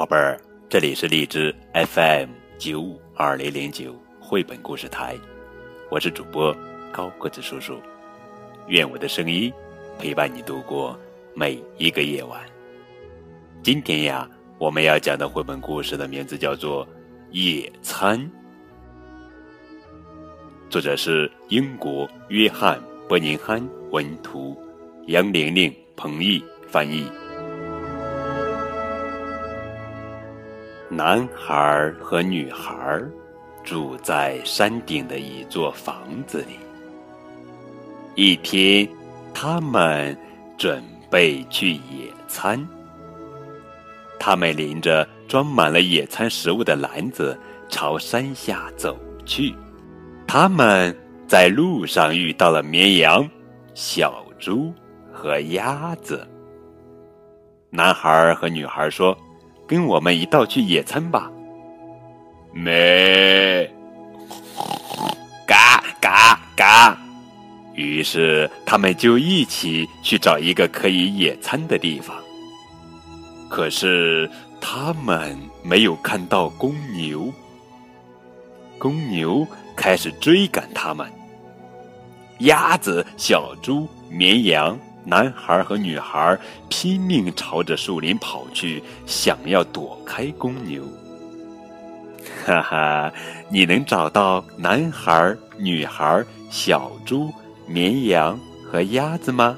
宝贝儿，这里是荔枝 FM 九五二零零九绘本故事台，我是主播高个子叔叔，愿我的声音陪伴你度过每一个夜晚。今天呀，我们要讲的绘本故事的名字叫做《野餐》，作者是英国约翰·伯宁汉文图，杨玲玲、彭毅翻译。男孩和女孩住在山顶的一座房子里。一天，他们准备去野餐。他们拎着装满了野餐食物的篮子朝山下走去。他们在路上遇到了绵羊、小猪和鸭子。男孩和女孩说。跟我们一道去野餐吧。咩，嘎嘎嘎！于是他们就一起去找一个可以野餐的地方。可是他们没有看到公牛。公牛开始追赶他们。鸭子、小猪、绵羊。男孩和女孩拼命朝着树林跑去，想要躲开公牛。哈哈，你能找到男孩、女孩、小猪、绵羊和鸭子吗？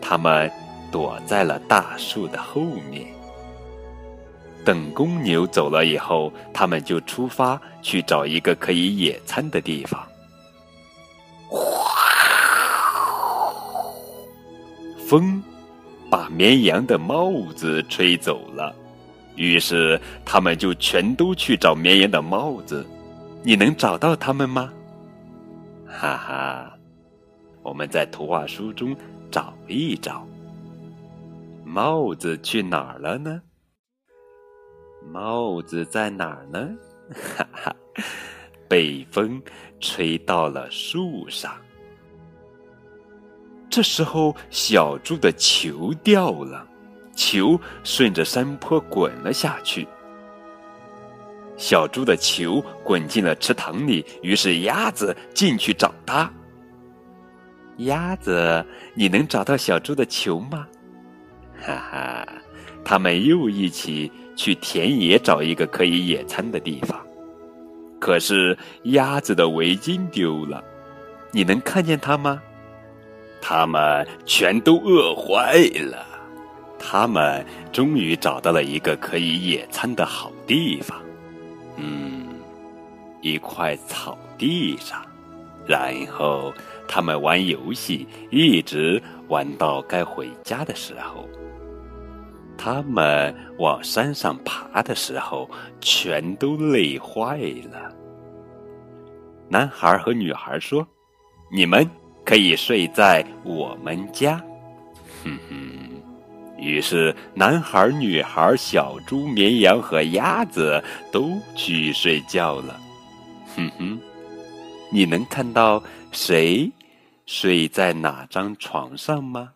他们躲在了大树的后面。等公牛走了以后，他们就出发去找一个可以野餐的地方。风把绵羊的帽子吹走了，于是他们就全都去找绵羊的帽子。你能找到他们吗？哈哈，我们在图画书中找一找。帽子去哪儿了呢？帽子在哪儿呢？哈哈，被风吹到了树上。这时候，小猪的球掉了，球顺着山坡滚了下去。小猪的球滚进了池塘里，于是鸭子进去找它。鸭子，你能找到小猪的球吗？哈哈，他们又一起去田野找一个可以野餐的地方。可是鸭子的围巾丢了，你能看见它吗？他们全都饿坏了。他们终于找到了一个可以野餐的好地方。嗯，一块草地上。然后他们玩游戏，一直玩到该回家的时候。他们往山上爬的时候，全都累坏了。男孩和女孩说：“你们。”可以睡在我们家，哼哼。于是，男孩、女孩、小猪、绵羊和鸭子都去睡觉了，哼哼。你能看到谁睡在哪张床上吗？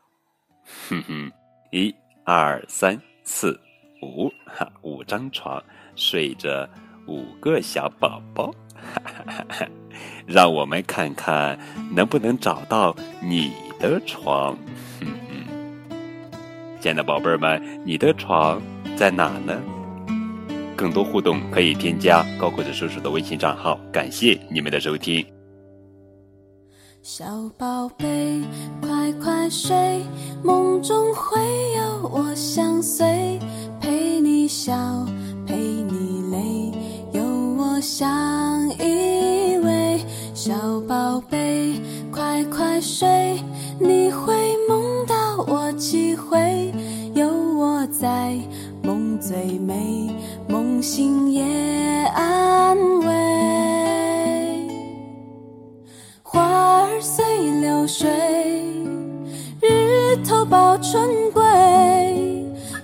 哼哼，一、二、三、四、五，哈，五张床睡着五个小宝宝。让我们看看能不能找到你的床。哼哼，亲爱的宝贝儿们，你的床在哪呢？更多互动可以添加高个子叔叔的微信账号。感谢你们的收听。小宝贝，快快睡，梦中会有我相随，陪你笑，我相依偎。小宝贝，快快睡，你会梦到我几回？有我在，梦最美，梦醒也安慰。花儿随流水，日头抱春归，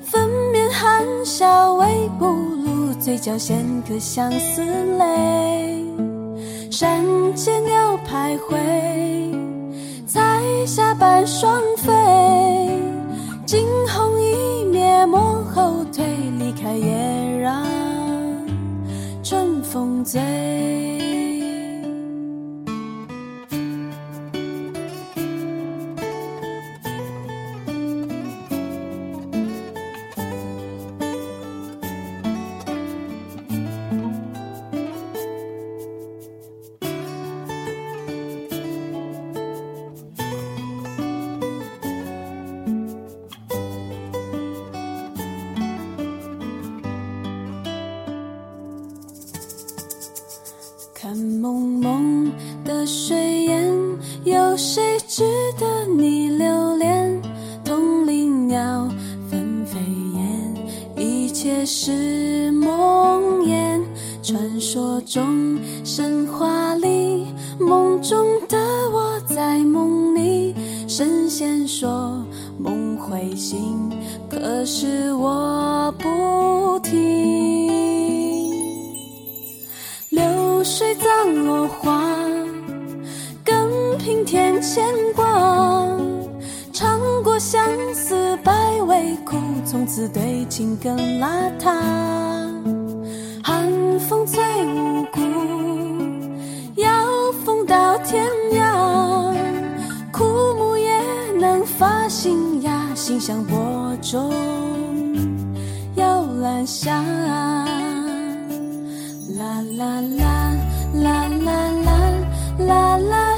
粉面含笑微不，嘴角衔颗相思泪。山间鸟徘徊，彩霞伴双飞。惊鸿一瞥，莫后退，离开，也让春风醉。看蒙蒙的水烟，有谁值得你留恋？同林鸟纷飞燕，一切是梦魇。传说中，神话里，梦中的我在梦里，神仙说梦会醒，可是我不听。水葬落花，更平添牵挂。尝过相思百味苦，从此对情更邋遢。寒风催无辜，要风到天涯。枯木也能发新芽，心像播种有兰香，啦啦啦啦啦啦啦啦